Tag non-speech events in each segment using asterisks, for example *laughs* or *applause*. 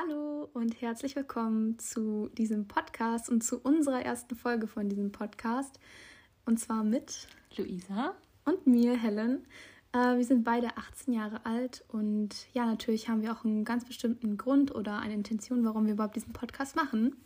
Hallo und herzlich willkommen zu diesem Podcast und zu unserer ersten Folge von diesem Podcast. Und zwar mit Luisa und mir, Helen. Äh, wir sind beide 18 Jahre alt und ja, natürlich haben wir auch einen ganz bestimmten Grund oder eine Intention, warum wir überhaupt diesen Podcast machen.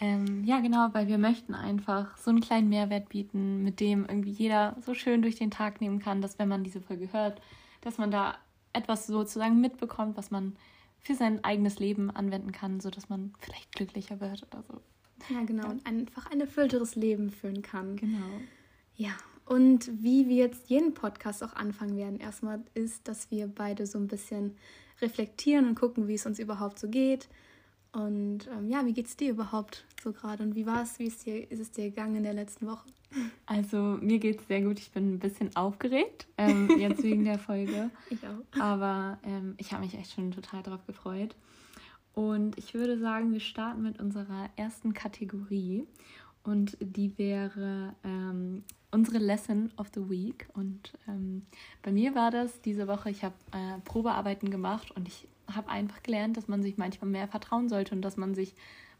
Ähm, ja, genau, weil wir möchten einfach so einen kleinen Mehrwert bieten, mit dem irgendwie jeder so schön durch den Tag nehmen kann, dass wenn man diese Folge hört, dass man da etwas sozusagen mitbekommt, was man für sein eigenes Leben anwenden kann, sodass man vielleicht glücklicher wird oder so. Ja, genau. Und einfach ein erfüllteres Leben führen kann. Genau. Ja, und wie wir jetzt jeden Podcast auch anfangen werden, erstmal ist, dass wir beide so ein bisschen reflektieren und gucken, wie es uns überhaupt so geht. Und ähm, ja, wie geht es dir überhaupt so gerade und wie war es, wie ist, dir, ist es dir gegangen in der letzten Woche? Also mir geht es sehr gut. Ich bin ein bisschen aufgeregt ähm, jetzt wegen der Folge. *laughs* Ich auch. Aber ähm, ich habe mich echt schon total darauf gefreut. Und ich würde sagen, wir starten mit unserer ersten Kategorie. Und die wäre ähm, unsere Lesson of the Week. Und ähm, bei mir war das diese Woche, ich habe äh, Probearbeiten gemacht und ich habe einfach gelernt, dass man sich manchmal mehr vertrauen sollte und dass man sich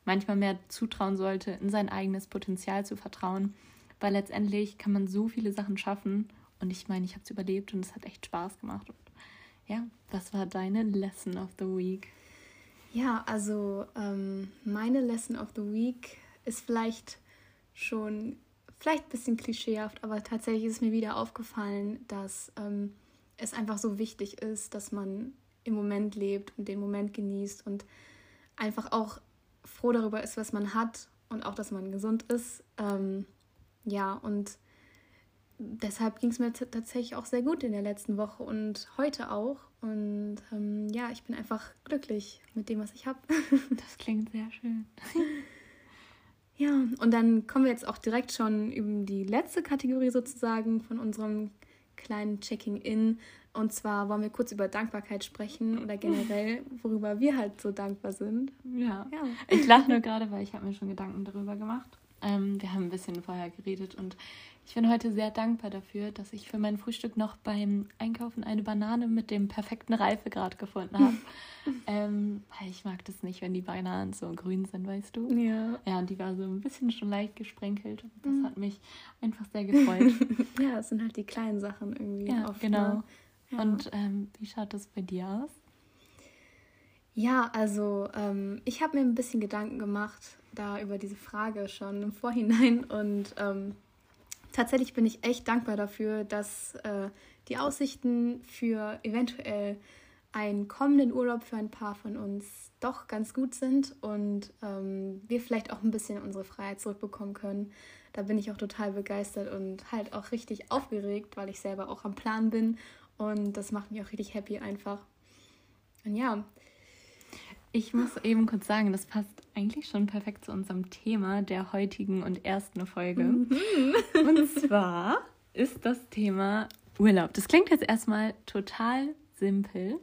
manchmal mehr zutrauen sollte, in sein eigenes Potenzial zu vertrauen. Weil letztendlich kann man so viele Sachen schaffen. Und ich meine, ich habe es überlebt und es hat echt Spaß gemacht. Und ja, was war deine Lesson of the Week? Ja, also ähm, meine Lesson of the Week ist vielleicht schon vielleicht ein bisschen klischeehaft, aber tatsächlich ist mir wieder aufgefallen, dass ähm, es einfach so wichtig ist, dass man im Moment lebt und den Moment genießt und einfach auch froh darüber ist, was man hat und auch, dass man gesund ist. Ähm, ja, und deshalb ging es mir tatsächlich auch sehr gut in der letzten Woche und heute auch. Und ähm, ja, ich bin einfach glücklich mit dem, was ich habe. *laughs* das klingt sehr schön. *laughs* Ja, und dann kommen wir jetzt auch direkt schon über die letzte Kategorie sozusagen von unserem kleinen Checking-In. Und zwar wollen wir kurz über Dankbarkeit sprechen oder generell, worüber wir halt so dankbar sind. Ja. ja. Ich lache nur gerade, weil ich habe mir schon Gedanken darüber gemacht. Ähm, wir haben ein bisschen vorher geredet und ich bin heute sehr dankbar dafür, dass ich für mein Frühstück noch beim Einkaufen eine Banane mit dem perfekten Reifegrad gefunden habe. *laughs* ähm, weil ich mag das nicht, wenn die Bananen so grün sind, weißt du? Ja. Ja, und die war so ein bisschen schon leicht gesprenkelt. Und das mhm. hat mich einfach sehr gefreut. *laughs* ja, das sind halt die kleinen Sachen irgendwie. Ja, oft, genau. Ne? Ja. Und ähm, wie schaut das bei dir aus? Ja, also ähm, ich habe mir ein bisschen Gedanken gemacht da über diese Frage schon im Vorhinein und ähm, tatsächlich bin ich echt dankbar dafür, dass äh, die Aussichten für eventuell einen kommenden Urlaub für ein paar von uns doch ganz gut sind und ähm, wir vielleicht auch ein bisschen unsere Freiheit zurückbekommen können. Da bin ich auch total begeistert und halt auch richtig aufgeregt, weil ich selber auch am Plan bin und das macht mich auch richtig happy einfach. Und ja. Ich muss eben kurz sagen, das passt eigentlich schon perfekt zu unserem Thema der heutigen und ersten Folge. Mhm. Und zwar ist das Thema Urlaub. Das klingt jetzt erstmal total simpel,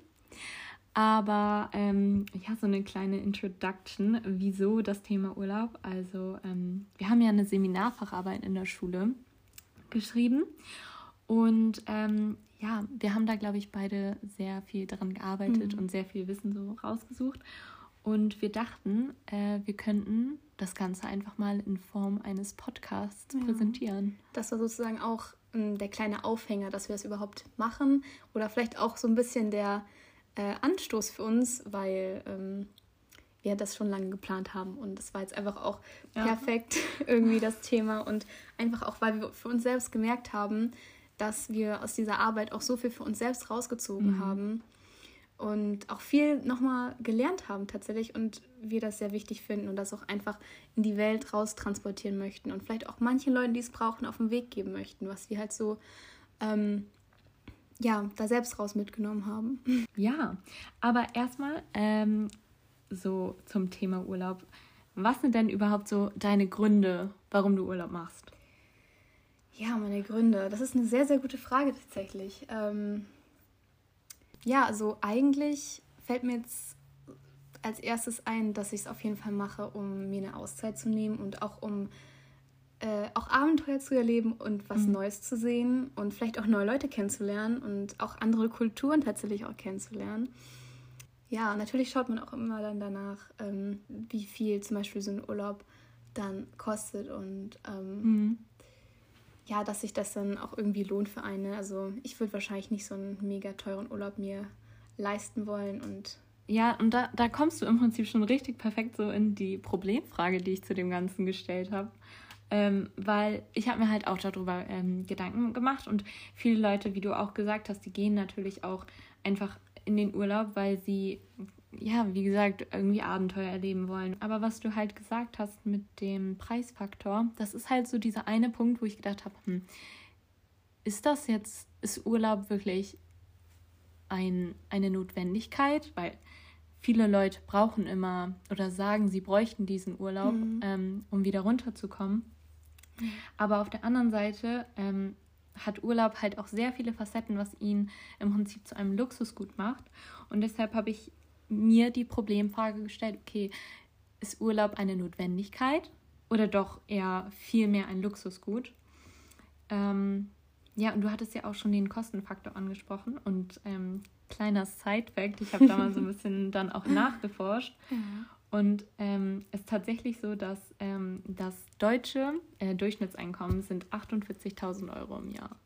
aber ähm, ja, so eine kleine Introduction, wieso das Thema Urlaub. Also ähm, wir haben ja eine Seminarfacharbeit in der Schule geschrieben und ähm, ja, wir haben da, glaube ich, beide sehr viel daran gearbeitet mhm. und sehr viel Wissen so rausgesucht. Und wir dachten, äh, wir könnten das Ganze einfach mal in Form eines Podcasts ja. präsentieren. Das war sozusagen auch ähm, der kleine Aufhänger, dass wir das überhaupt machen. Oder vielleicht auch so ein bisschen der äh, Anstoß für uns, weil ähm, wir das schon lange geplant haben. Und es war jetzt einfach auch ja. perfekt *laughs* irgendwie das Thema. Und einfach auch, weil wir für uns selbst gemerkt haben, dass wir aus dieser Arbeit auch so viel für uns selbst rausgezogen mhm. haben und auch viel nochmal gelernt haben tatsächlich und wir das sehr wichtig finden und das auch einfach in die Welt raus transportieren möchten und vielleicht auch manchen Leuten, die es brauchen, auf den Weg geben möchten, was wir halt so ähm, ja, da selbst raus mitgenommen haben. *laughs* Ja, aber erstmal ähm, so zum Thema Urlaub. Was sind denn überhaupt so deine Gründe, warum du Urlaub machst? Ja, meine Gründe. Das ist eine sehr, sehr gute Frage tatsächlich. Ähm, ja, also eigentlich fällt mir jetzt als erstes ein, dass ich es auf jeden Fall mache, um mir eine Auszeit zu nehmen und auch um äh, auch Abenteuer zu erleben und was mhm. Neues zu sehen und vielleicht auch neue Leute kennenzulernen und auch andere Kulturen tatsächlich auch kennenzulernen. ja, natürlich schaut man auch immer dann danach, ähm, wie viel zum Beispiel so ein Urlaub dann kostet und ähm, mhm. Ja, dass sich das dann auch irgendwie lohnt für eine. Also ich würde wahrscheinlich nicht so einen mega teuren Urlaub mir leisten wollen und ja, und da, da kommst du im Prinzip schon richtig perfekt so in die Problemfrage, die ich zu dem Ganzen gestellt habe. Ähm, weil ich habe mir halt auch darüber ähm, Gedanken gemacht und viele Leute, wie du auch gesagt hast, die gehen natürlich auch einfach in den Urlaub, weil sie, ja, wie gesagt, irgendwie Abenteuer erleben wollen. Aber was du halt gesagt hast mit dem Preisfaktor, das ist halt so dieser eine Punkt, wo ich gedacht habe, hm, ist das jetzt, ist Urlaub wirklich ein, eine Notwendigkeit? Weil viele Leute brauchen immer oder sagen, sie bräuchten diesen Urlaub, mhm. ähm, um wieder runterzukommen. Aber auf der anderen Seite ähm, hat Urlaub halt auch sehr viele Facetten, was ihn im Prinzip zu einem Luxusgut macht. Und deshalb habe ich mir die Problemfrage gestellt, okay, ist Urlaub eine Notwendigkeit oder doch eher viel mehr ein Luxusgut? Ähm, ja, und du hattest ja auch schon den Kostenfaktor angesprochen und ähm, kleiner Side-Fact, ich habe da mal so ein *laughs* bisschen dann auch nachgeforscht. Ja. Und ähm, es ist tatsächlich so, dass ähm, das deutsche äh, Durchschnittseinkommen sind 48.000 Euro im Jahr.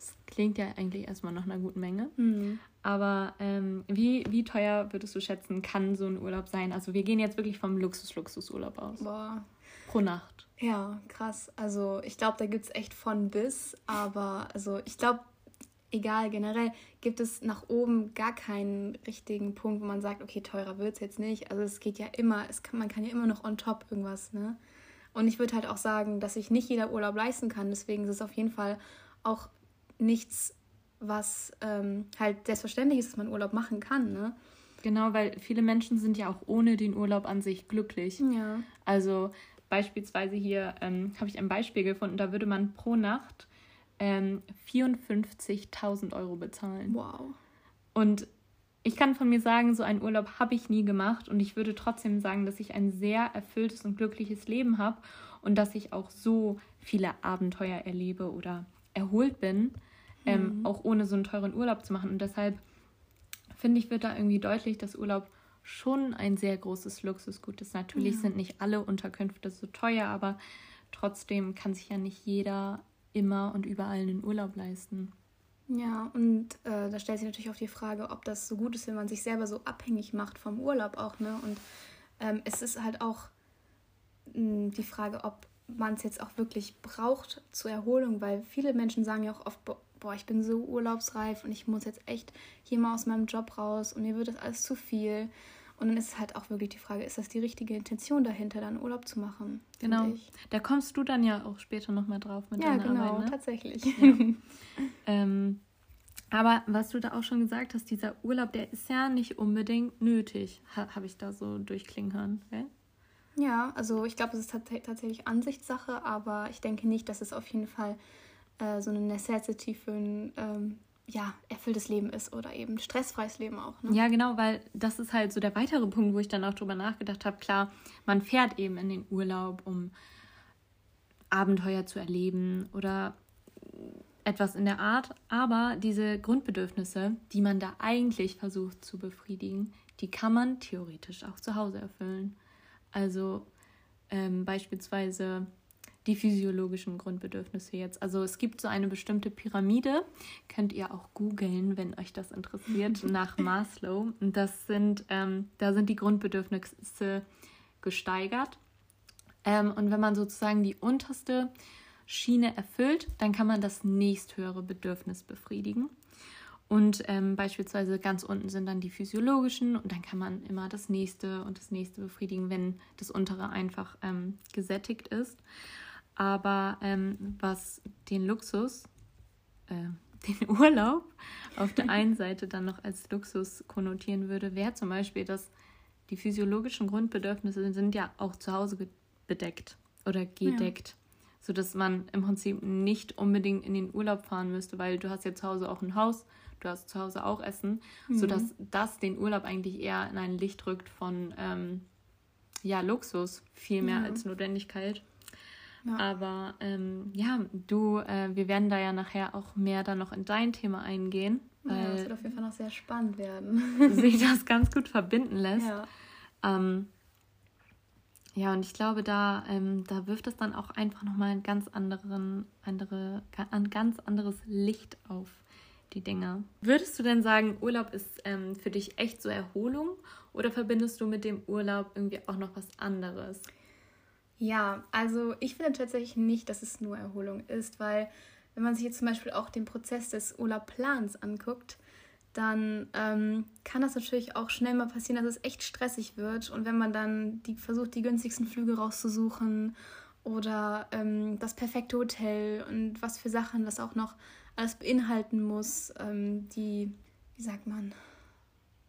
Das klingt ja eigentlich erstmal nach einer guten Menge. Mhm. Aber ähm, wie, wie teuer würdest du schätzen, kann so ein Urlaub sein? Also wir gehen jetzt wirklich vom Luxus-Luxus-Urlaub aus. Boah. Pro Nacht. Ja, krass. Also ich glaube, da gibt es echt von bis. Aber also ich glaube, egal, generell gibt es nach oben gar keinen richtigen Punkt, wo man sagt, okay, teurer wird es jetzt nicht. Also es geht ja immer, es kann, man kann ja immer noch on top irgendwas, ne? Und ich würde halt auch sagen, dass sich nicht jeder Urlaub leisten kann. Deswegen ist es auf jeden Fall auch nichts, was ähm, halt selbstverständlich ist, dass man Urlaub machen kann, ne? Genau, weil viele Menschen sind ja auch ohne den Urlaub an sich glücklich. Ja. Also beispielsweise hier ähm, habe ich ein Beispiel gefunden, da würde man pro Nacht ähm, 54.000 Euro bezahlen. Wow. Und ich kann von mir sagen, so einen Urlaub habe ich nie gemacht und ich würde trotzdem sagen, dass ich ein sehr erfülltes und glückliches Leben habe und dass ich auch so viele Abenteuer erlebe oder erholt bin, ähm, mhm. auch ohne so einen teuren Urlaub zu machen. Und deshalb finde ich, wird da irgendwie deutlich, dass Urlaub schon ein sehr großes Luxusgut ist. Natürlich ja. sind nicht alle Unterkünfte so teuer, aber trotzdem kann sich ja nicht jeder immer und überall einen Urlaub leisten. Ja, und äh, da stellt sich natürlich auch die Frage, ob das so gut ist, wenn man sich selber so abhängig macht vom Urlaub auch, ne? Und ähm, es ist halt auch mh, hm, die Frage, ob man es jetzt auch wirklich braucht zur Erholung, weil viele Menschen sagen ja auch oft, boah, ich bin so urlaubsreif und ich muss jetzt echt hier mal aus meinem Job raus und mir wird das alles zu viel. Und dann ist es halt auch wirklich die Frage, ist das die richtige Intention dahinter, dann Urlaub zu machen? Genau. Da kommst du dann ja auch später nochmal drauf mit ja, deiner genau, Arbeit. Ja, genau, tatsächlich. Ja. *laughs* ähm, aber was du da auch schon gesagt hast, dieser Urlaub, der ist ja nicht unbedingt nötig, ha, habe ich da so durchklingen hören. Okay? Ja, also ich glaube, es ist tatsächlich Ansichtssache, aber ich denke nicht, dass es auf jeden Fall äh, so eine Necessity für ein ähm, ja, erfülltes Leben ist oder eben stressfreies Leben auch. Ne? Ja, genau, weil das ist halt so der weitere Punkt, wo ich dann auch drüber nachgedacht habe. Klar, man fährt eben in den Urlaub, um Abenteuer zu erleben oder etwas in der Art, aber diese Grundbedürfnisse, die man da eigentlich versucht zu befriedigen, die kann man theoretisch auch zu Hause erfüllen. Also ähm, beispielsweise die physiologischen Grundbedürfnisse jetzt. Also es gibt so eine bestimmte Pyramide, könnt ihr auch googeln, wenn euch das interessiert, *laughs* nach Maslow. Und das sind, ähm, da sind die Grundbedürfnisse gesteigert. Ähm, und wenn man sozusagen die unterste Schiene erfüllt, dann kann man das nächsthöhere Bedürfnis befriedigen. Und ähm, beispielsweise ganz unten sind dann die physiologischen und dann kann man immer das nächste und das nächste befriedigen, wenn das untere einfach ähm, gesättigt ist. Aber ähm, was den Luxus, äh, *laughs* den Urlaub auf der einen Seite dann noch als Luxus konnotieren würde, wäre zum Beispiel, dass die physiologischen Grundbedürfnisse sind ja auch zu Hause bedeckt oder gedeckt. Ja. Sodass man im Prinzip nicht unbedingt in den Urlaub fahren müsste, weil du hast ja zu Hause auch ein Haus, du hast zu Hause auch Essen, mhm. sodass das den Urlaub eigentlich eher in ein Licht rückt von ähm, ja, Luxus, viel mehr ja. als Notwendigkeit. Ja. Aber ähm, ja, du, äh, wir werden da ja nachher auch mehr dann noch in dein Thema eingehen. Weil, ja, das wird auf jeden Fall noch sehr spannend werden. *laughs* sich das ganz gut verbinden lässt. Ja. Ähm, ja, und ich glaube, da, ähm, da wirft es dann auch einfach nochmal ein ganz anderen, andere, ein ganz anderes Licht auf die Dinge. Würdest du denn sagen, Urlaub ist ähm, für dich echt so Erholung oder verbindest du mit dem Urlaub irgendwie auch noch was anderes? Ja, also ich finde tatsächlich nicht, dass es nur Erholung ist, weil wenn man sich jetzt zum Beispiel auch den Prozess des Urlaubplans anguckt, dann ähm, kann das natürlich auch schnell mal passieren, dass es echt stressig wird. Und wenn man dann die, versucht, die günstigsten Flüge rauszusuchen oder ähm, das perfekte Hotel und was für Sachen das auch noch alles beinhalten muss, ähm, die, wie sagt man,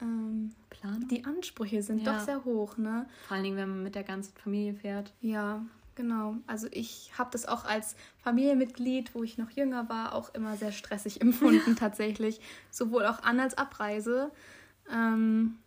ähm, Plan? Die Ansprüche sind ja. doch sehr hoch, ne? Vor allen Dingen, wenn man mit der ganzen Familie fährt. Ja, Genau, also ich habe das auch als Familienmitglied, wo ich noch jünger war, auch immer sehr stressig *laughs* empfunden tatsächlich. Sowohl auch an als Abreise. Ähm,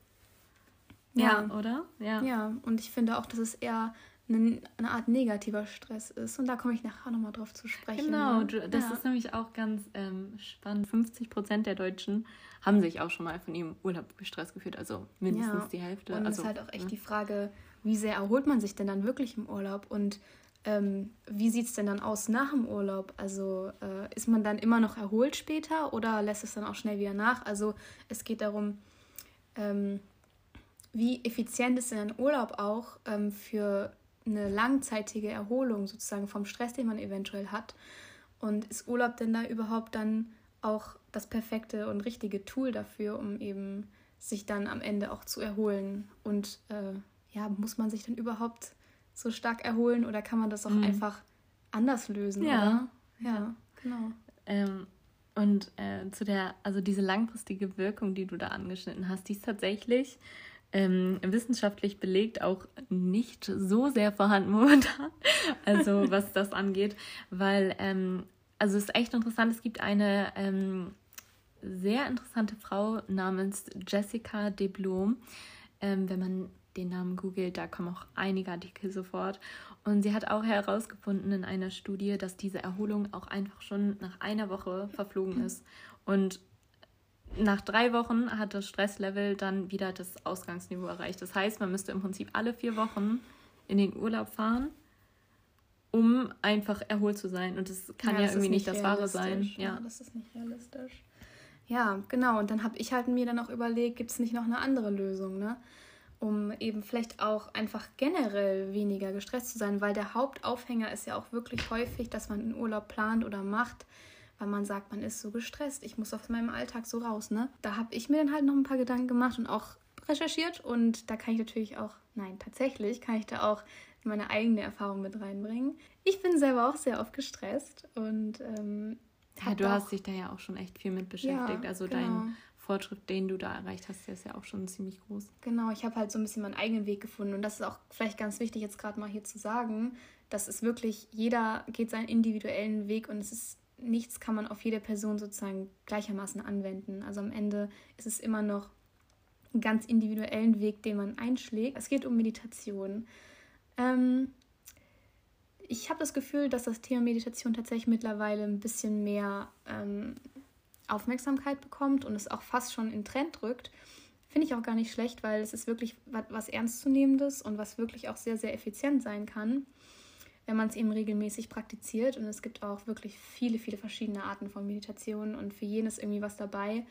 ja, ja, oder? Ja. Ja, und ich finde auch, dass es eher eine, eine Art negativer Stress ist. Und da komme ich nachher nochmal drauf zu sprechen. Genau, ne? das ja. ist nämlich auch ganz ähm, spannend. 50 Prozent der Deutschen haben sich auch schon mal von ihrem Urlaub gestresst gefühlt, also mindestens ja. die Hälfte. Und es also, ist halt auch echt ne? die Frage, wie sehr erholt man sich denn dann wirklich im Urlaub und ähm, wie sieht es denn dann aus nach dem Urlaub? Also äh, ist man dann immer noch erholt später oder lässt es dann auch schnell wieder nach? Also es geht darum, ähm, wie effizient ist denn ein Urlaub auch ähm, für eine langzeitige Erholung sozusagen vom Stress, den man eventuell hat? Und ist Urlaub denn da überhaupt dann auch das perfekte und richtige Tool dafür, um eben sich dann am Ende auch zu erholen und äh, ja, muss man sich dann überhaupt so stark erholen oder kann man das auch mhm. einfach anders lösen? Ja, oder? ja, genau. Ähm, und äh, zu der, also diese langfristige Wirkung, die du da angeschnitten hast, die ist tatsächlich ähm, wissenschaftlich belegt auch nicht so sehr vorhanden momentan, *laughs* also was das angeht, weil, ähm, also es ist echt interessant, es gibt eine ähm, sehr interessante Frau namens Jessica de Blom. Ähm, wenn man den Namen googelt, da kommen auch einige Artikel sofort. Und sie hat auch herausgefunden in einer Studie, dass diese Erholung auch einfach schon nach einer Woche verflogen ist. Und nach drei Wochen hat das Stresslevel dann wieder das Ausgangsniveau erreicht. Das heißt, man müsste im Prinzip alle vier Wochen in den Urlaub fahren, um einfach erholt zu sein. Und das kann ja, ja das irgendwie nicht, nicht das Wahre sein. Ja. ja, das ist nicht realistisch. Ja, genau. Und dann habe ich halt mir dann auch überlegt, gibt es nicht noch eine andere Lösung, ne? um eben vielleicht auch einfach generell weniger gestresst zu sein, weil der Hauptaufhänger ist ja auch wirklich häufig, dass man einen Urlaub plant oder macht, weil man sagt, man ist so gestresst, ich muss aus meinem Alltag so raus, ne? Da habe ich mir dann halt noch ein paar Gedanken gemacht und auch recherchiert und da kann ich natürlich auch, nein, tatsächlich kann ich da auch meine eigene Erfahrung mit reinbringen. Ich bin selber auch sehr oft gestresst und ähm, ja, du hast dich da ja auch schon echt viel mit beschäftigt. Ja, also genau. dein Fortschritt, den du da erreicht hast, der ist ja auch schon ziemlich groß. Genau, ich habe halt so ein bisschen meinen eigenen Weg gefunden und das ist auch vielleicht ganz wichtig jetzt gerade mal hier zu sagen, dass es wirklich, jeder geht seinen individuellen Weg und es ist nichts kann man auf jede Person sozusagen gleichermaßen anwenden. Also am Ende ist es immer noch einen ganz individuellen Weg, den man einschlägt. Es geht um Meditation. Ähm, ich habe das Gefühl, dass das Thema Meditation tatsächlich mittlerweile ein bisschen mehr ähm, Aufmerksamkeit bekommt und es auch fast schon in Trend rückt, finde ich auch gar nicht schlecht, weil es ist wirklich was Ernstzunehmendes und was wirklich auch sehr, sehr effizient sein kann, wenn man es eben regelmäßig praktiziert. Und es gibt auch wirklich viele, viele verschiedene Arten von Meditation und für jeden ist irgendwie was dabei.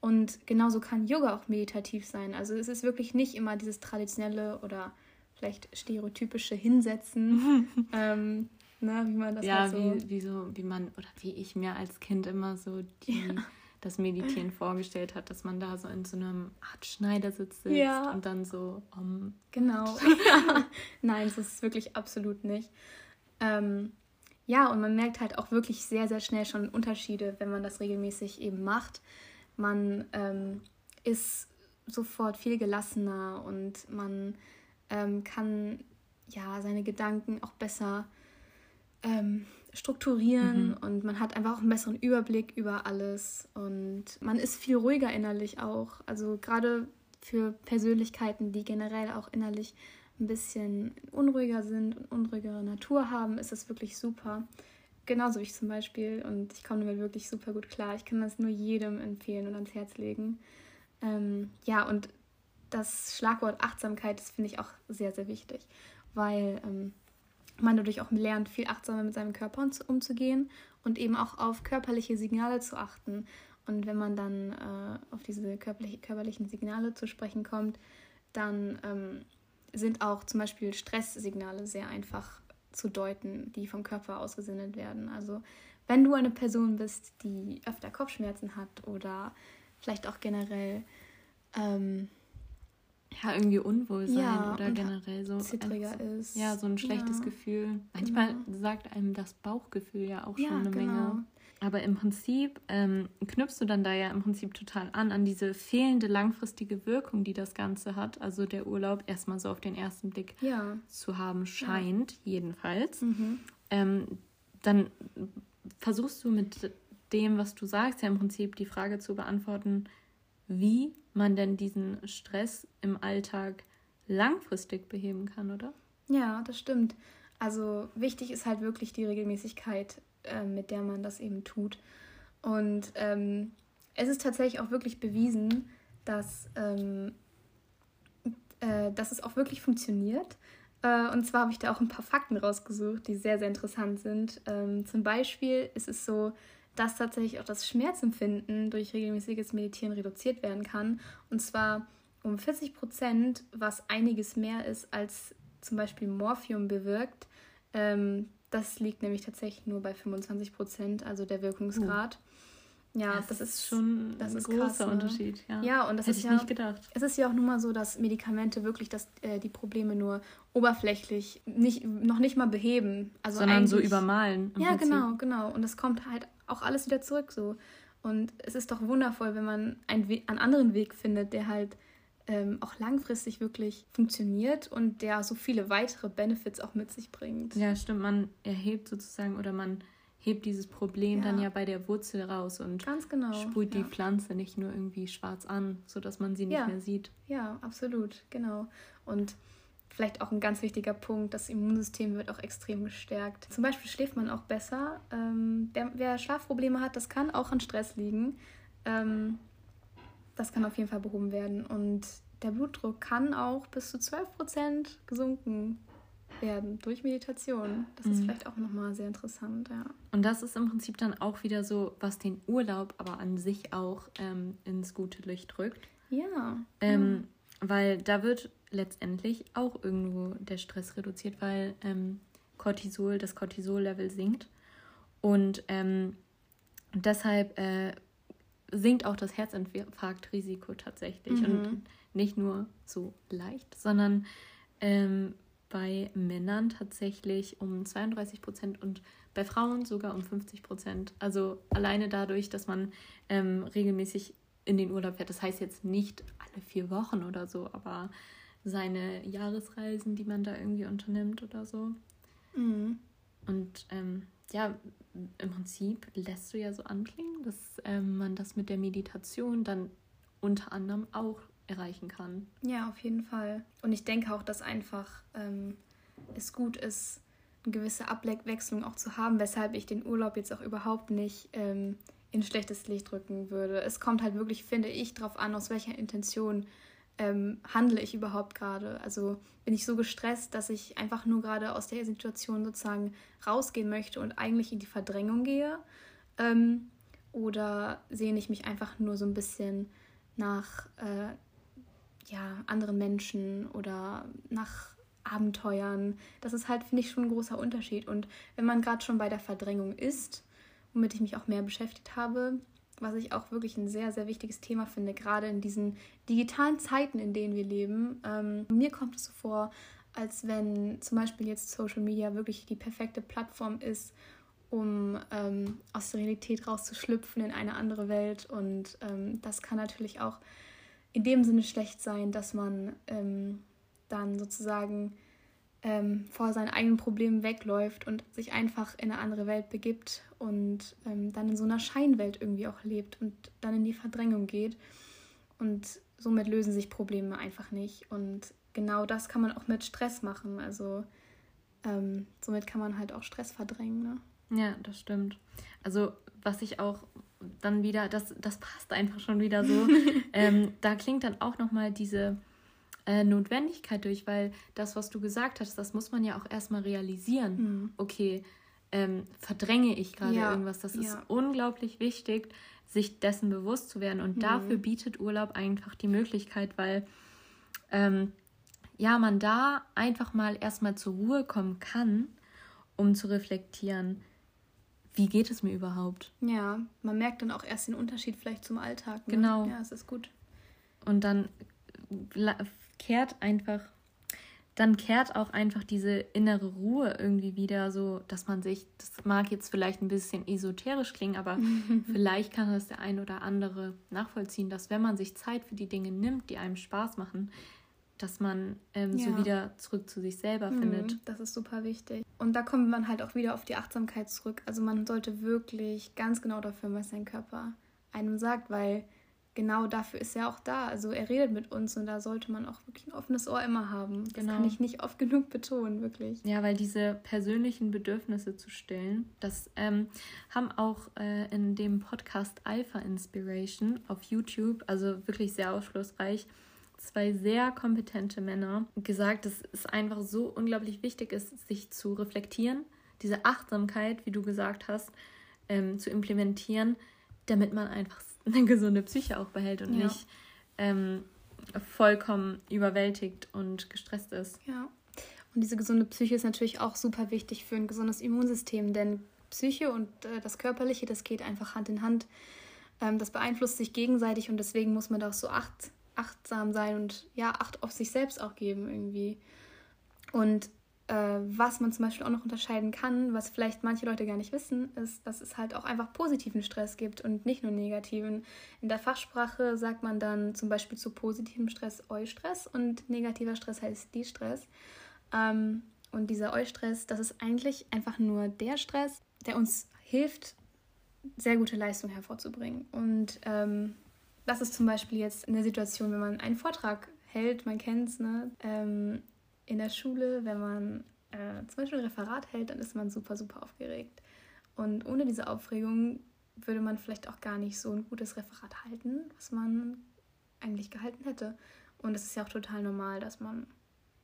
Und genauso kann Yoga auch meditativ sein. Also es ist wirklich nicht immer dieses traditionelle oder vielleicht stereotypische Hinsetzen, *laughs* ähm, Ne, wie man das ja, halt so wie, wie so, wie man, oder wie ich mir als Kind immer so die, ja. Das Meditieren *laughs* vorgestellt hat, dass man da so in so einem Art Schneidersitz sitzt ja. und dann so um. Genau. *laughs* *laughs* Nein, das ist wirklich absolut nicht. Ähm, ja, und man merkt halt auch wirklich sehr, sehr schnell schon Unterschiede, wenn man das regelmäßig eben macht. Man ähm, ist sofort viel gelassener und man ähm, kann ja seine Gedanken auch besser ähm, strukturieren mhm. und man hat einfach auch einen besseren Überblick über alles und man ist viel ruhiger innerlich auch. Also gerade für Persönlichkeiten, die generell auch innerlich ein bisschen unruhiger sind und unruhigere Natur haben, ist das wirklich super. genauso wie ich zum Beispiel. Und ich komme damit wirklich super gut klar. Ich kann das nur jedem empfehlen und ans Herz legen. Ähm, ja, und das Schlagwort Achtsamkeit, das finde ich auch sehr, sehr wichtig, weil ähm, man dadurch auch lernt, viel achtsamer mit seinem Körper umzugehen und eben auch auf körperliche Signale zu achten. Und wenn man dann äh, auf diese körperliche, körperlichen Signale zu sprechen kommt, dann ähm, sind auch zum Beispiel Stresssignale sehr einfach zu deuten, die vom Körper ausgesendet werden. Also wenn du eine Person bist, die öfter Kopfschmerzen hat oder vielleicht auch generell ähm, ja, irgendwie Unwohlsein ja, oder generell so zittriger ist. Ja, so ein schlechtes ja. Gefühl. Manchmal genau. sagt einem das Bauchgefühl ja auch schon ja, eine genau. Menge. Aber im Prinzip ähm, knüpfst du dann da ja im Prinzip total an, an diese fehlende langfristige Wirkung, die das Ganze hat. Also der Urlaub erstmal so auf den ersten Blick zu haben scheint, jedenfalls. Mhm. Ähm, dann versuchst du mit dem, was du sagst, ja im Prinzip die Frage zu beantworten, wie man denn diesen Stress im Alltag langfristig beheben kann, oder? Ja, das stimmt. Also wichtig ist halt wirklich die Regelmäßigkeit, äh, mit der man das eben tut. Und ähm, es ist tatsächlich auch wirklich bewiesen, dass, ähm, äh, dass es auch wirklich funktioniert. Äh, und zwar habe ich da auch ein paar Fakten rausgesucht, die sehr, sehr interessant sind. Ähm, zum Beispiel ist es so, dass tatsächlich auch das Schmerzempfinden durch regelmäßiges Meditieren reduziert werden kann. Und zwar um 40 Prozent, was einiges mehr ist, als zum Beispiel Morphium bewirkt. Ähm, das liegt nämlich tatsächlich nur bei 25 Prozent, also der Wirkungsgrad. Uh. Ja, das, das, ist schon das ein ist großer krass, ne? Unterschied. Ja, ja und das Hätte ist ich ja, nicht gedacht. Es ist ja auch nun mal so, dass Medikamente wirklich das, äh, die Probleme nur oberflächlich nicht, noch nicht mal beheben. Also Sondern so übermalen. Ja, Prinzip. genau, genau. Und es kommt halt auch alles wieder zurück so. Und es ist doch wundervoll, wenn man einen, We einen anderen Weg findet, der halt ähm, auch langfristig wirklich funktioniert und der so viele weitere Benefits auch mit sich bringt. Ja, stimmt. Man erhebt sozusagen oder man hebt dieses Problem ja. dann ja bei der Wurzel raus und genau, sprüht ja. die Pflanze nicht nur irgendwie schwarz an, sodass man sie nicht ja. mehr sieht. Ja, absolut, genau. Und vielleicht auch ein ganz wichtiger Punkt, das Immunsystem wird auch extrem gestärkt. Zum Beispiel schläft man auch besser. Ähm, der, wer Schlafprobleme hat, das kann auch an Stress liegen. das kann auf jeden Fall behoben werden. Und der Blutdruck kann auch bis zu 12% gesunken werden durch Meditation. Das mhm. ist vielleicht auch nochmal sehr interessant, ja. Und das ist im Prinzip dann auch wieder so, was den Urlaub aber an sich auch ähm, ins gute Licht rückt. Ja. Ähm, ja. Weil da wird letztendlich auch irgendwo der Stress reduziert, weil ähm, Cortisol, das Cortisol-Level sinkt. Und ähm, deshalb äh, sinkt auch das Herzinfarktrisiko tatsächlich. Mhm. Und nicht nur so leicht, sondern ähm, bei Männern tatsächlich um 32 Prozent und bei Frauen sogar um 50 Prozent. Also alleine dadurch, dass man ähm, regelmäßig in den Urlaub fährt. Das heißt jetzt nicht alle vier Wochen oder so, aber seine Jahresreisen, die man da irgendwie unternimmt oder so. Mhm. Und ähm, ja, im Prinzip lässt du ja so anklingen, dass ähm, man das mit der Meditation dann unter anderem auch erreichen kann. Ja, auf jeden Fall. Und ich denke auch, dass einfach ähm, es gut ist, eine gewisse Abwechslung auch zu haben, weshalb ich den Urlaub jetzt auch überhaupt nicht ähm, in schlechtes Licht drücken würde. Es kommt halt wirklich, finde ich, darauf an, aus welcher Intention ähm, handle ich überhaupt gerade. Also bin ich so gestresst, dass ich einfach nur gerade aus der Situation sozusagen rausgehen möchte und eigentlich in die Verdrängung gehe. Ähm, oder sehne ich mich einfach nur so ein bisschen nach äh, ja, anderen Menschen oder nach Abenteuern. Das ist halt, finde ich, schon ein großer Unterschied. Und wenn man gerade schon bei der Verdrängung ist, womit ich mich auch mehr beschäftigt habe, was ich auch wirklich ein sehr, sehr wichtiges Thema finde, gerade in diesen digitalen Zeiten, in denen wir leben. Ähm, mir kommt es so vor, als wenn zum Beispiel jetzt Social Media wirklich die perfekte Plattform ist, um ähm, aus der Realität rauszuschlüpfen in eine andere Welt. Und ähm, das kann natürlich auch in dem Sinne schlecht sein, dass man ähm, dann sozusagen ähm, vor seinen eigenen Problemen wegläuft und sich einfach in eine andere Welt begibt und ähm, dann in so einer Scheinwelt irgendwie auch lebt und dann in die Verdrängung geht. Und somit lösen sich Probleme einfach nicht. Und genau das kann man auch mit Stress machen. Also ähm, somit kann man halt auch Stress verdrängen. Ne? Ja, das stimmt. Also was ich auch dann wieder, das, das passt einfach schon wieder so. *laughs* ähm, da klingt dann auch nochmal diese äh, Notwendigkeit durch, weil das, was du gesagt hast, das muss man ja auch erstmal realisieren. Mhm. Okay, ähm, verdränge ich gerade ja. irgendwas. Das ist ja. unglaublich wichtig, sich dessen bewusst zu werden. Und mhm. dafür bietet Urlaub einfach die Möglichkeit, weil ähm, ja, man da einfach mal erstmal zur Ruhe kommen kann, um zu reflektieren, wie geht es mir überhaupt? Ja, man merkt dann auch erst den Unterschied vielleicht zum Alltag. Ne? Genau. Ja, es ist gut. Und dann kehrt einfach, dann kehrt auch einfach diese innere Ruhe irgendwie wieder, so dass man sich, das mag jetzt vielleicht ein bisschen esoterisch klingen, aber *laughs* vielleicht kann das der ein oder andere nachvollziehen, dass wenn man sich Zeit für die Dinge nimmt, die einem Spaß machen, dass man ähm, ja. so wieder zurück zu sich selber mhm, findet. Das ist super wichtig. Und da kommt man halt auch wieder auf die Achtsamkeit zurück. Also man sollte wirklich ganz genau dafür, was sein Körper einem sagt, weil genau dafür ist er auch da. Also er redet mit uns und da sollte man auch wirklich ein offenes Ohr immer haben. Das genau. kann ich nicht oft genug betonen, wirklich. Ja, weil diese persönlichen Bedürfnisse zu stillen, das ähm, haben auch äh, in dem Podcast Alpha Inspiration auf YouTube, also wirklich sehr aufschlussreich, zwei sehr kompetente Männer gesagt, dass es einfach so unglaublich wichtig ist, sich zu reflektieren, diese Achtsamkeit, wie du gesagt hast, ähm, zu implementieren, damit man einfach eine *laughs* gesunde Psyche auch behält und ja. nicht ähm, vollkommen überwältigt und gestresst ist. Ja. Und diese gesunde Psyche ist natürlich auch super wichtig für ein gesundes Immunsystem, denn Psyche und äh, das Körperliche, das geht einfach Hand in Hand. Ähm, das beeinflusst sich gegenseitig und deswegen muss man da auch so acht, achtsam sein und ja, Acht auf sich selbst auch geben irgendwie. Und äh, was man zum Beispiel auch noch unterscheiden kann, was vielleicht manche Leute gar nicht wissen, ist, dass es halt auch einfach positiven Stress gibt und nicht nur negativen. In der Fachsprache sagt man dann zum Beispiel zu positivem Stress Eustress und negativer Stress heißt Distress. Ähm, und dieser Eustress, das ist eigentlich einfach nur der Stress, der uns hilft, sehr gute Leistung hervorzubringen. Und ähm, das ist zum Beispiel jetzt in der Situation, wenn man einen Vortrag hält, man kennt es, ne? Ähm, in der Schule, wenn man äh, zum Beispiel ein Referat hält, dann ist man super, super aufgeregt. Und ohne diese Aufregung würde man vielleicht auch gar nicht so ein gutes Referat halten, was man eigentlich gehalten hätte. Und es ist ja auch total normal, dass man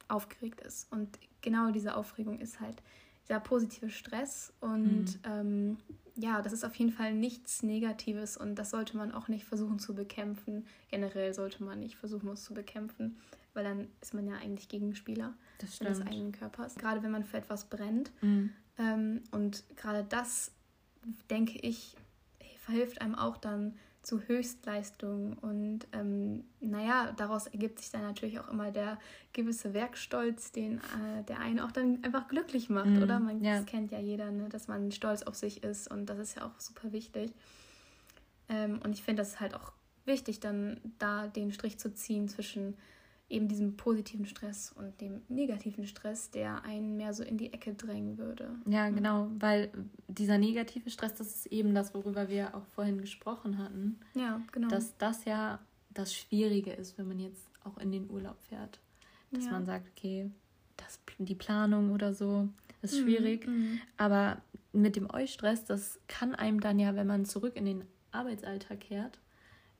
aufgeregt ist. Und genau diese Aufregung ist halt dieser positive Stress. Und mhm. ähm, ja, das ist auf jeden Fall nichts Negatives und das sollte man auch nicht versuchen zu bekämpfen. Generell sollte man nicht versuchen, es zu bekämpfen, weil dann ist man ja eigentlich Gegenspieler des eigenen Körpers. Gerade wenn man für etwas brennt. Mhm. Ähm, und gerade das, denke ich, verhilft einem auch dann zu Höchstleistungen. Und ähm, naja, daraus ergibt sich dann natürlich auch immer der gewisse Werkstolz, den äh, der einen auch dann einfach glücklich macht, mm, oder? Man, ja. Das kennt ja jeder, ne? dass man stolz auf sich ist und das ist ja auch super wichtig. Ähm, und ich finde, das ist halt auch wichtig, dann da den Strich zu ziehen zwischen eben diesem positiven Stress und dem negativen Stress, der einen mehr so in die Ecke drängen würde. Ja, genau, weil dieser negative Stress, das ist eben das, worüber wir auch vorhin gesprochen hatten. Ja, genau. Dass das ja das Schwierige ist, wenn man jetzt auch in den Urlaub fährt. Dass ja. man sagt, okay, das, die Planung oder so ist mhm, schwierig. Mhm. Aber mit dem Eustress, das kann einem dann ja, wenn man zurück in den Arbeitsalltag kehrt,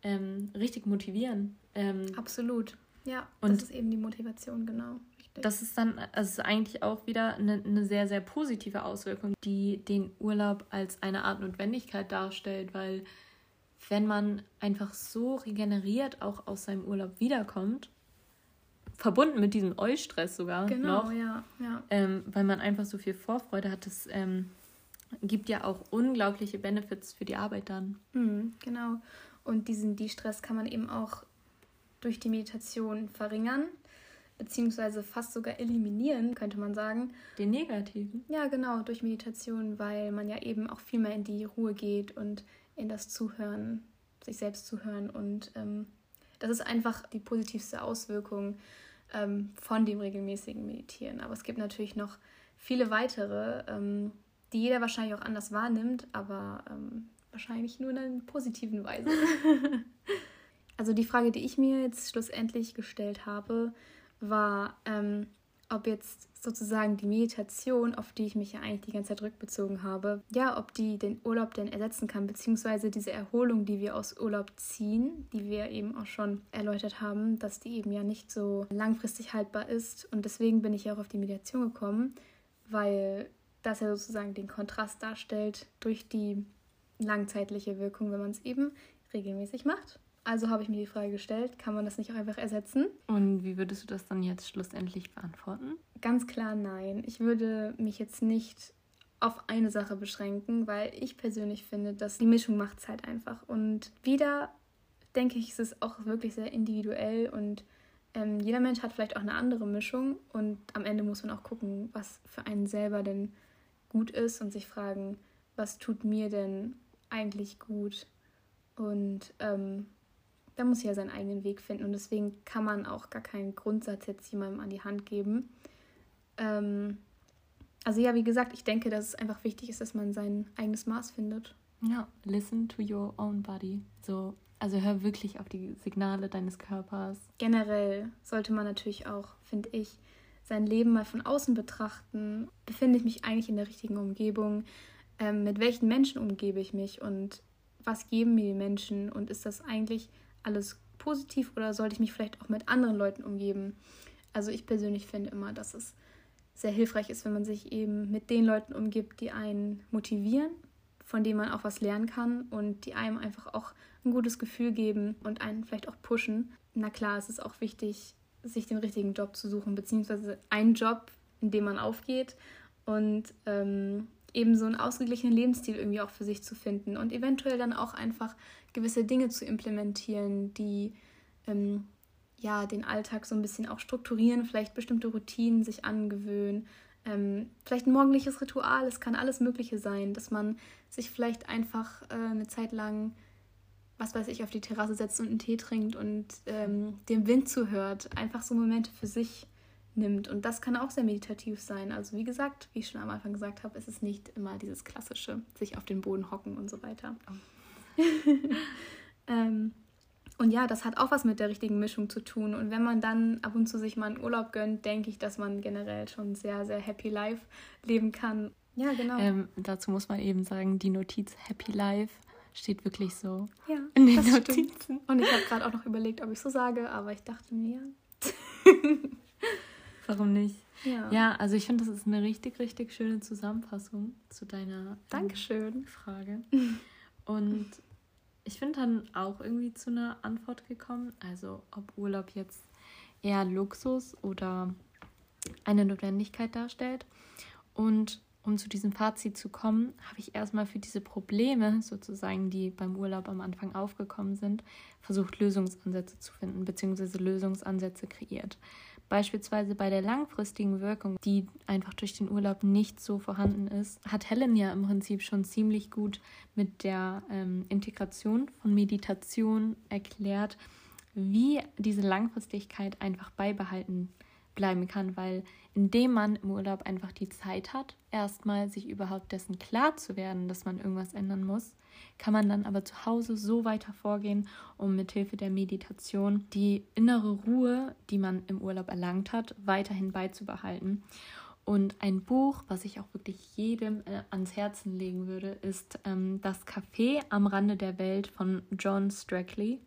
ähm, richtig motivieren. Ähm, Absolut. Ja, und das ist eben die Motivation, genau. Richtig. Das ist dann also eigentlich auch wieder eine, eine sehr, sehr positive Auswirkung, die den Urlaub als eine Art Notwendigkeit darstellt, weil wenn man einfach so regeneriert auch aus seinem Urlaub wiederkommt, verbunden mit diesem Eustress sogar genau, noch, ja, ja. Ähm, weil man einfach so viel Vorfreude hat, das ähm, gibt ja auch unglaubliche Benefits für die Arbeit dann. Mhm, genau. Und diesen De-Stress kann man eben auch durch die Meditation verringern, beziehungsweise fast sogar eliminieren, könnte man sagen. Den negativen? Ja, genau, durch Meditation, weil man ja eben auch viel mehr in die Ruhe geht und in das Zuhören, sich selbst zuhören. Und ähm, das ist einfach die positivste Auswirkung ähm, von dem regelmäßigen Meditieren. Aber es gibt natürlich noch viele weitere, ähm, die jeder wahrscheinlich auch anders wahrnimmt, aber ähm, wahrscheinlich nur in einer positiven Weise. *laughs* Also die Frage, die ich mir jetzt schlussendlich gestellt habe, war, ähm, ob jetzt sozusagen die Meditation, auf die ich mich ja eigentlich die ganze Zeit rückbezogen habe, ja, ob die den Urlaub denn ersetzen kann, beziehungsweise diese Erholung, die wir aus Urlaub ziehen, die wir eben auch schon erläutert haben, dass die eben ja nicht so langfristig haltbar ist. Und deswegen bin ich ja auch auf die Meditation gekommen, weil das ja sozusagen den Kontrast darstellt durch die langzeitliche Wirkung, wenn man es eben regelmäßig macht. Also habe ich mir die Frage gestellt, kann man das nicht auch einfach ersetzen? Und wie würdest du das dann jetzt schlussendlich beantworten? Ganz klar nein. Ich würde mich jetzt nicht auf eine Sache beschränken, weil ich persönlich finde, dass die Mischung macht es halt einfach. Und wieder denke ich, ist es auch wirklich sehr individuell und ähm, jeder Mensch hat vielleicht auch eine andere Mischung und am Ende muss man auch gucken, was für einen selber denn gut ist und sich fragen, was tut mir denn eigentlich gut und ähm, da muss ja seinen eigenen Weg finden und deswegen kann man auch gar keinen Grundsatz jetzt jemandem an die Hand geben. Ähm, also ja, wie gesagt, ich denke, dass es einfach wichtig ist, dass man sein eigenes Maß findet. Ja, listen to your own body. So, also hör wirklich auf die Signale deines Körpers. Generell sollte man natürlich auch, finde ich, sein Leben mal von außen betrachten. Befinde ich mich eigentlich in der richtigen Umgebung? Ähm, mit welchen Menschen umgebe ich mich und was geben mir die Menschen und ist das eigentlich alles positiv oder sollte ich mich vielleicht auch mit anderen Leuten umgeben? Also ich persönlich finde immer, dass es sehr hilfreich ist, wenn man sich eben mit den Leuten umgibt, die einen motivieren, von denen man auch was lernen kann und die einem einfach auch ein gutes Gefühl geben und einen vielleicht auch pushen. Na klar, es ist auch wichtig, sich den richtigen Job zu suchen, beziehungsweise einen Job, in dem man aufgeht und ähm, eben so einen ausgeglichenen Lebensstil irgendwie auch für sich zu finden und eventuell dann auch einfach gewisse Dinge zu implementieren, die ähm, ja den Alltag so ein bisschen auch strukturieren, vielleicht bestimmte Routinen sich angewöhnen, ähm, vielleicht ein morgendliches Ritual, es kann alles Mögliche sein, dass man sich vielleicht einfach äh, eine Zeit lang, was weiß ich, auf die Terrasse setzt und einen Tee trinkt und ähm, dem Wind zuhört, einfach so Momente für sich nimmt. Und das kann auch sehr meditativ sein. Also wie gesagt, wie ich schon am Anfang gesagt habe, ist es nicht immer dieses klassische, sich auf den Boden hocken und so weiter. Oh. *laughs* ähm, und ja, das hat auch was mit der richtigen Mischung zu tun. Und wenn man dann ab und zu sich mal einen Urlaub gönnt, denke ich, dass man generell schon sehr, sehr happy life leben kann. Ja, genau. Ähm, dazu muss man eben sagen, die Notiz Happy Life steht wirklich so ja, in den Notizen. Stimmt. Und ich habe gerade auch noch überlegt, ob ich so sage, aber ich dachte mir, *laughs* Warum nicht? Ja, ja also ich finde, das ist eine richtig, richtig schöne Zusammenfassung zu deiner ähm, Dankeschön. Frage. *laughs* Und ich bin dann auch irgendwie zu einer Antwort gekommen. Also ob Urlaub jetzt eher Luxus oder eine Notwendigkeit darstellt. Und um zu diesem Fazit zu kommen, habe ich erstmal für diese Probleme sozusagen, die beim Urlaub am Anfang aufgekommen sind, versucht, Lösungsansätze zu finden, beziehungsweise Lösungsansätze kreiert. Beispielsweise bei der langfristigen Wirkung, die einfach durch den Urlaub nicht so vorhanden ist, hat Helen ja im Prinzip schon ziemlich gut mit der ähm, Integration von Meditation erklärt, wie diese Langfristigkeit einfach beibehalten bleiben kann, weil indem man im Urlaub einfach die Zeit hat, erstmal sich überhaupt dessen klar zu werden, dass man irgendwas ändern muss, kann man dann aber zu Hause so weiter vorgehen, um mithilfe der Meditation die innere Ruhe, die man im Urlaub erlangt hat, weiterhin beizubehalten. Und ein Buch, was ich auch wirklich jedem äh, ans Herzen legen würde, ist ähm, Das Café am Rande der Welt von John Strackley.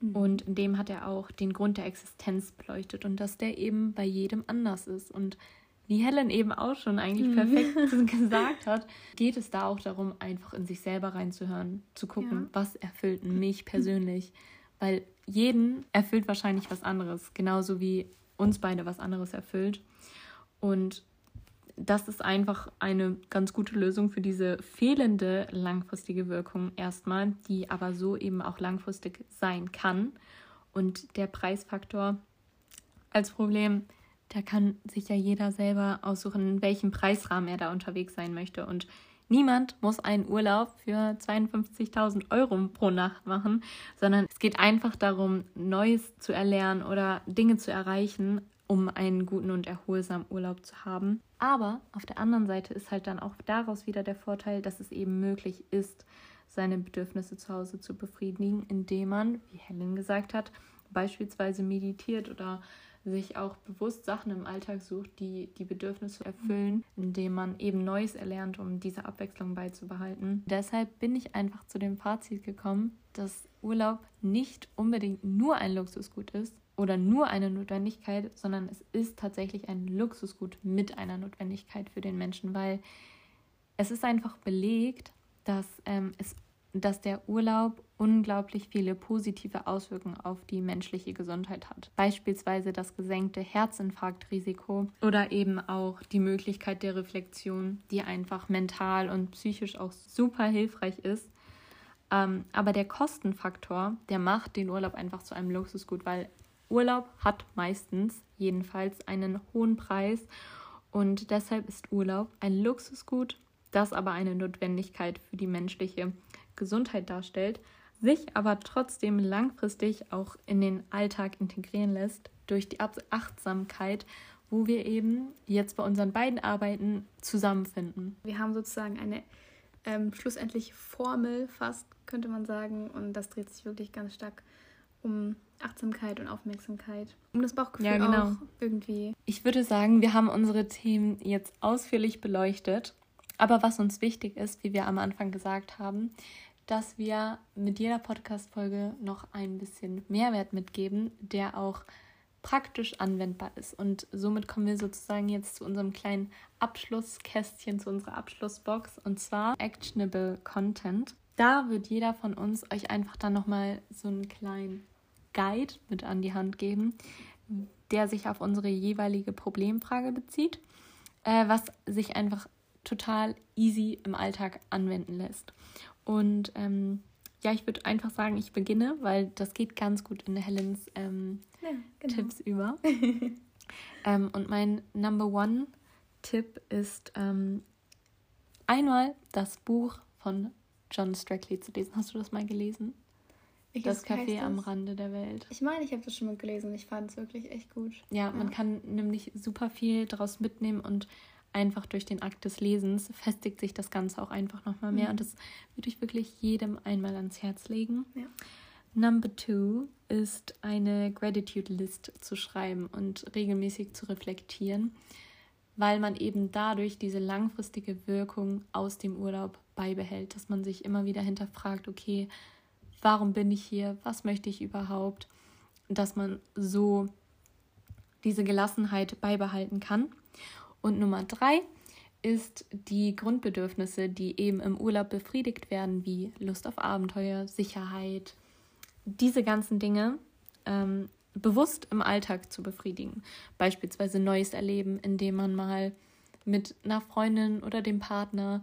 Mhm. Und in dem hat er auch den Grund der Existenz beleuchtet und dass der eben bei jedem anders ist. Und wie Helen eben auch schon eigentlich mhm. perfekt *laughs* *laughs* gesagt hat, geht es da auch darum, einfach in sich selber reinzuhören, zu gucken, ja. was erfüllt mich persönlich. Weil jeden erfüllt wahrscheinlich was anderes, genauso wie uns beide was anderes erfüllt. Und das ist einfach eine ganz gute Lösung für diese fehlende langfristige Wirkung erstmal, die aber so eben auch langfristig sein kann. Und der Preisfaktor als Problem, da kann sich ja jeder selber aussuchen, in welchem Preisrahmen er da unterwegs sein möchte. Und niemand muss einen Urlaub für 52.000 Euro pro Nacht machen, sondern es geht einfach darum, Neues zu erlernen oder Dinge zu erreichen, um einen guten und erholsamen Urlaub zu haben. Aber auf der anderen Seite ist halt dann auch daraus wieder der Vorteil, dass es eben möglich ist, seine Bedürfnisse zu Hause zu befriedigen, indem man, wie Helen gesagt hat, beispielsweise meditiert oder sich auch bewusst Sachen im Alltag sucht, die die Bedürfnisse erfüllen, indem man eben Neues erlernt, um diese Abwechslung beizubehalten. Deshalb bin ich einfach zu dem Fazit gekommen, dass Urlaub nicht unbedingt nur ein Luxusgut ist oder nur eine Notwendigkeit, sondern es ist tatsächlich ein Luxusgut mit einer Notwendigkeit für den Menschen, weil es ist einfach belegt, dass, ähm, es, dass der Urlaub unglaublich viele positive Auswirkungen auf die menschliche Gesundheit hat. Beispielsweise das gesenkte Herzinfarktrisiko oder eben auch die Möglichkeit der Reflexion, die einfach mental und psychisch auch super hilfreich ist. Ähm, aber der Kostenfaktor, der macht den Urlaub einfach zu einem Luxusgut, weil Urlaub hat meistens jedenfalls einen hohen Preis und deshalb ist Urlaub ein Luxusgut, das aber eine Notwendigkeit für die menschliche Gesundheit darstellt, sich aber trotzdem langfristig auch in den Alltag integrieren lässt durch die Achtsamkeit, wo wir eben jetzt bei unseren beiden Arbeiten zusammenfinden. Wir haben sozusagen eine ähm, schlussendliche Formel, fast könnte man sagen, und das dreht sich wirklich ganz stark um Achtsamkeit und Aufmerksamkeit, um das Bauchgefühl ja, genau. auch irgendwie. Ich würde sagen, wir haben unsere Themen jetzt ausführlich beleuchtet. Aber was uns wichtig ist, wie wir am Anfang gesagt haben, dass wir mit jeder Podcast-Folge noch ein bisschen Mehrwert mitgeben, der auch praktisch anwendbar ist. Und somit kommen wir sozusagen jetzt zu unserem kleinen Abschlusskästchen, zu unserer Abschlussbox und zwar Actionable Content. Da wird jeder von uns euch einfach dann nochmal so einen kleinen Guide mit an die Hand geben, der sich auf unsere jeweilige Problemfrage bezieht, äh, was sich einfach total easy im Alltag anwenden lässt. Und ähm, ja, ich würde einfach sagen, ich beginne, weil das geht ganz gut in Helens ähm, ja, genau. Tipps über. *laughs* ähm, und mein Number One Tipp ist ähm, einmal das Buch von John Strackley zu lesen. Hast du das mal gelesen? Ich das Café am Rande der Welt. Ich meine, ich habe das schon mal gelesen. Ich fand es wirklich echt gut. Ja, ja, man kann nämlich super viel daraus mitnehmen und einfach durch den Akt des Lesens festigt sich das Ganze auch einfach nochmal mehr. Mhm. Und das würde ich wirklich jedem einmal ans Herz legen. Ja. Number two ist eine Gratitude List zu schreiben und regelmäßig zu reflektieren, weil man eben dadurch diese langfristige Wirkung aus dem Urlaub beibehält, dass man sich immer wieder hinterfragt, okay, warum bin ich hier, was möchte ich überhaupt, dass man so diese Gelassenheit beibehalten kann. Und Nummer drei ist die Grundbedürfnisse, die eben im Urlaub befriedigt werden, wie Lust auf Abenteuer, Sicherheit, diese ganzen Dinge ähm, bewusst im Alltag zu befriedigen. Beispielsweise Neues erleben, indem man mal mit einer Freundin oder dem Partner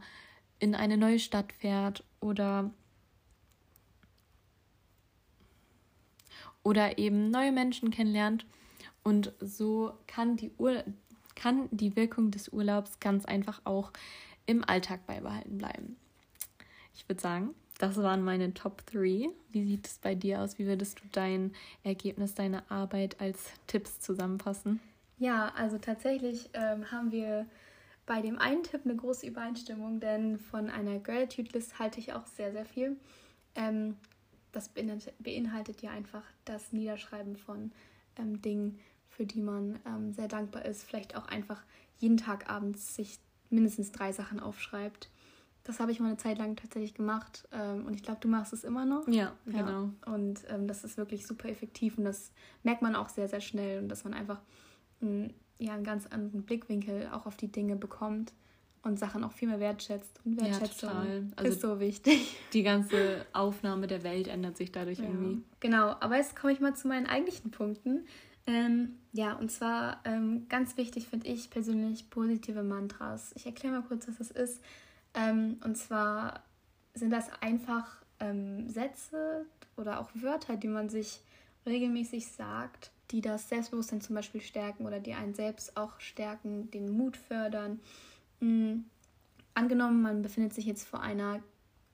in eine neue Stadt fährt oder oder eben neue Menschen kennenlernt und so kann die Ur kann die Wirkung des Urlaubs ganz einfach auch im Alltag beibehalten bleiben. Ich würde sagen, das waren meine Top 3. Wie sieht es bei dir aus? Wie würdest du dein Ergebnis, deine Arbeit als Tipps zusammenfassen? Ja, also tatsächlich ähm, haben wir bei dem einen Tipp eine große Übereinstimmung, denn von einer Gratitude List halte ich auch sehr, sehr viel. Ähm, das beinhaltet, ja einfach das Niederschreiben von ähm, Dingen, für die man ähm, sehr dankbar ist. Vielleicht auch einfach jeden Tag abends sich mindestens drei Sachen aufschreibt. Das habe ich mal eine Zeit lang tatsächlich gemacht ähm, und ich glaube, du machst es immer noch. Ja, genau. Ja. Und ähm, das ist wirklich super effektiv und das merkt man auch sehr, sehr schnell und dass man einfach ein, ja, einen ganz anderen Blickwinkel auch auf die Dinge bekommt und Sachen auch viel mehr wertschätzt. Und Wertschätzung ja. Also ist so wichtig. *laughs* Die ganze Aufnahme der Welt ändert sich dadurch ja. irgendwie. Genau, aber jetzt komme ich mal zu meinen eigentlichen Punkten. Ähm, ja, und zwar ähm, ganz wichtig finde ich persönlich positive Mantras. Ich erkläre mal kurz, was das ist. Ähm, und zwar sind das einfach ähm, Sätze oder auch Wörter, die man sich regelmäßig sagt, die das Selbstbewusstsein zum Beispiel stärken oder die einen selbst auch stärken, den Mut fördern. Mhm. Angenommen, man befindet sich jetzt vor einer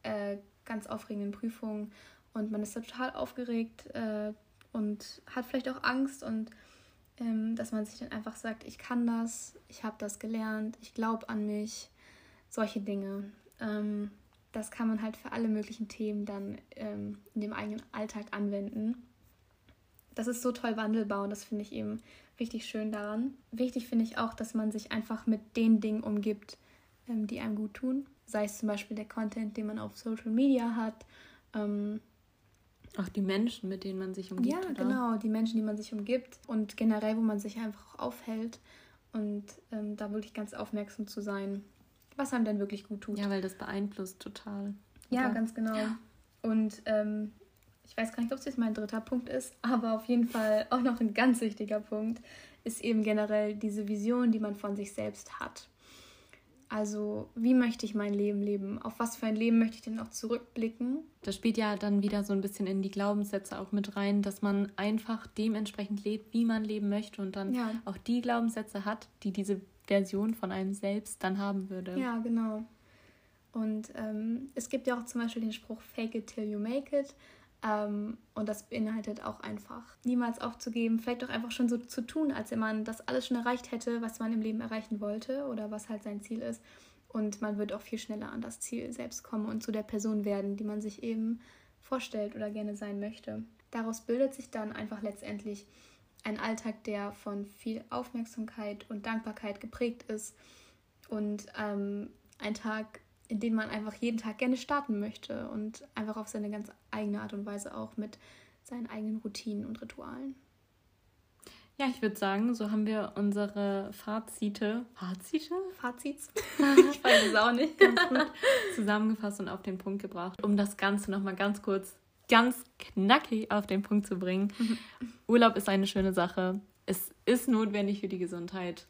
äh, ganz aufregenden Prüfung und man ist total aufgeregt, äh, und hat vielleicht auch Angst und ähm, dass man sich dann einfach sagt, ich kann das, ich habe das gelernt, ich glaube an mich, solche Dinge. Ähm, das kann man halt für alle möglichen Themen dann ähm, in dem eigenen Alltag anwenden. das ist so toll wandelbar und das finde ich eben richtig schön daran. Wichtig finde ich auch, dass man sich einfach mit den Dingen umgibt, ähm, die einem gut tun. Sei es zum Beispiel der Content, den man auf Social Media hat. Ähm, auch die Menschen, mit denen man sich umgibt. Ja, oder? genau, die Menschen, die man sich umgibt und generell, wo man sich einfach auch aufhält. Und ähm, da wirklich ganz aufmerksam zu sein, was einem denn wirklich gut tut. Ja, weil das beeinflusst total. Ja, ganz genau. Ja. Und ähm, ich weiß gar nicht, ob es jetzt mein dritter Punkt ist, aber auf jeden Fall auch noch ein ganz wichtiger Punkt ist eben generell diese Vision, die man von sich selbst hat. Also, wie möchte ich mein Leben leben? Auf was für ein Leben möchte ich denn auch zurückblicken? Das spielt ja dann wieder so ein bisschen in die Glaubenssätze auch mit rein, dass man einfach dementsprechend lebt, wie man leben möchte und dann ja. auch die Glaubenssätze hat, die diese Version von einem selbst dann haben würde. Ja, genau. Und ähm, es gibt ja auch zum Beispiel den Spruch Fake it till you make it. Ähm, und das beinhaltet auch einfach, niemals aufzugeben, vielleicht auch einfach schon so zu tun, als wenn man das alles schon erreicht hätte, was man im Leben erreichen wollte oder was halt sein Ziel ist. Und man wird auch viel schneller an das Ziel selbst kommen und zu der Person werden, die man sich eben vorstellt oder gerne sein möchte. Daraus bildet sich dann einfach letztendlich ein Alltag, der von viel Aufmerksamkeit und Dankbarkeit geprägt ist und ähm, ein Tag, in den man einfach jeden Tag gerne starten möchte und einfach auf seine ganz eigene Art und Weise auch mit seinen eigenen Routinen und Ritualen. Ja, ich würde sagen, so haben wir unsere Fazite. Fazite? Fazits? *laughs* ich weiß es auch nicht. Ganz gut zusammengefasst und auf den Punkt gebracht, um das Ganze nochmal ganz kurz, ganz knackig auf den Punkt zu bringen. *laughs* Urlaub ist eine schöne Sache. Es ist notwendig für die Gesundheit,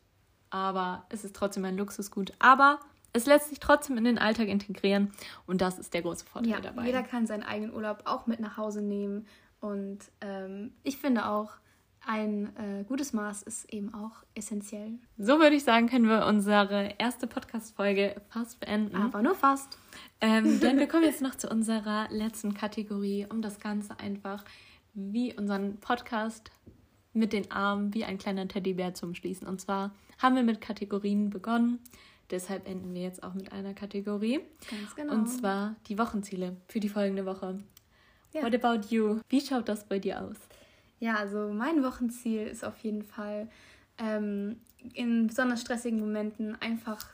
aber es ist trotzdem ein Luxusgut. Aber es lässt sich trotzdem in den Alltag integrieren und das ist der große Vorteil ja, dabei. Jeder kann seinen eigenen Urlaub auch mit nach Hause nehmen und ähm, ich finde auch, ein äh, gutes Maß ist eben auch essentiell. So würde ich sagen, können wir unsere erste Podcast-Folge fast beenden. Aber nur fast. Ähm, *laughs* denn wir kommen jetzt noch zu unserer letzten Kategorie, um das Ganze einfach wie unseren Podcast mit den Armen wie ein kleiner Teddybär zu umschließen. Und zwar haben wir mit Kategorien begonnen. Deshalb enden wir jetzt auch mit einer Kategorie. Ganz genau. Und zwar die Wochenziele für die folgende Woche. Ja. What about you? Wie schaut das bei dir aus? Ja, also mein Wochenziel ist auf jeden Fall, ähm, in besonders stressigen Momenten einfach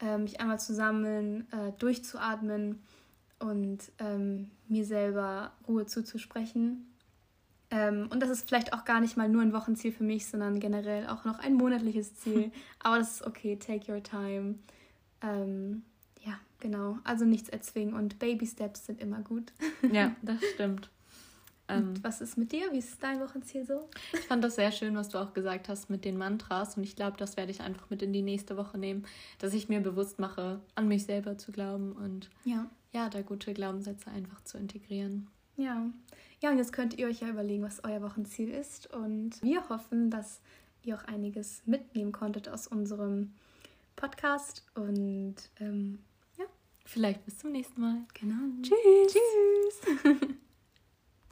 äh, mich einmal zu sammeln, äh, durchzuatmen und ähm, mir selber Ruhe zuzusprechen und das ist vielleicht auch gar nicht mal nur ein Wochenziel für mich, sondern generell auch noch ein monatliches Ziel. *laughs* Aber das ist okay, take your time. Ähm, ja, genau. Also nichts erzwingen und Baby Steps sind immer gut. Ja, *laughs* das stimmt. Und ähm, was ist mit dir? Wie ist dein Wochenziel so? Ich fand das sehr schön, was du auch gesagt hast mit den Mantras. Und ich glaube, das werde ich einfach mit in die nächste Woche nehmen, dass ich mir bewusst mache, an mich selber zu glauben und ja, ja da gute Glaubenssätze einfach zu integrieren. Ja. Ja, und jetzt könnt ihr euch ja überlegen, was euer Wochenziel ist. Und wir hoffen, dass ihr auch einiges mitnehmen konntet aus unserem Podcast. Und ähm, ja. Vielleicht bis zum nächsten Mal. Genau. Tschüss. Tschüss. *laughs*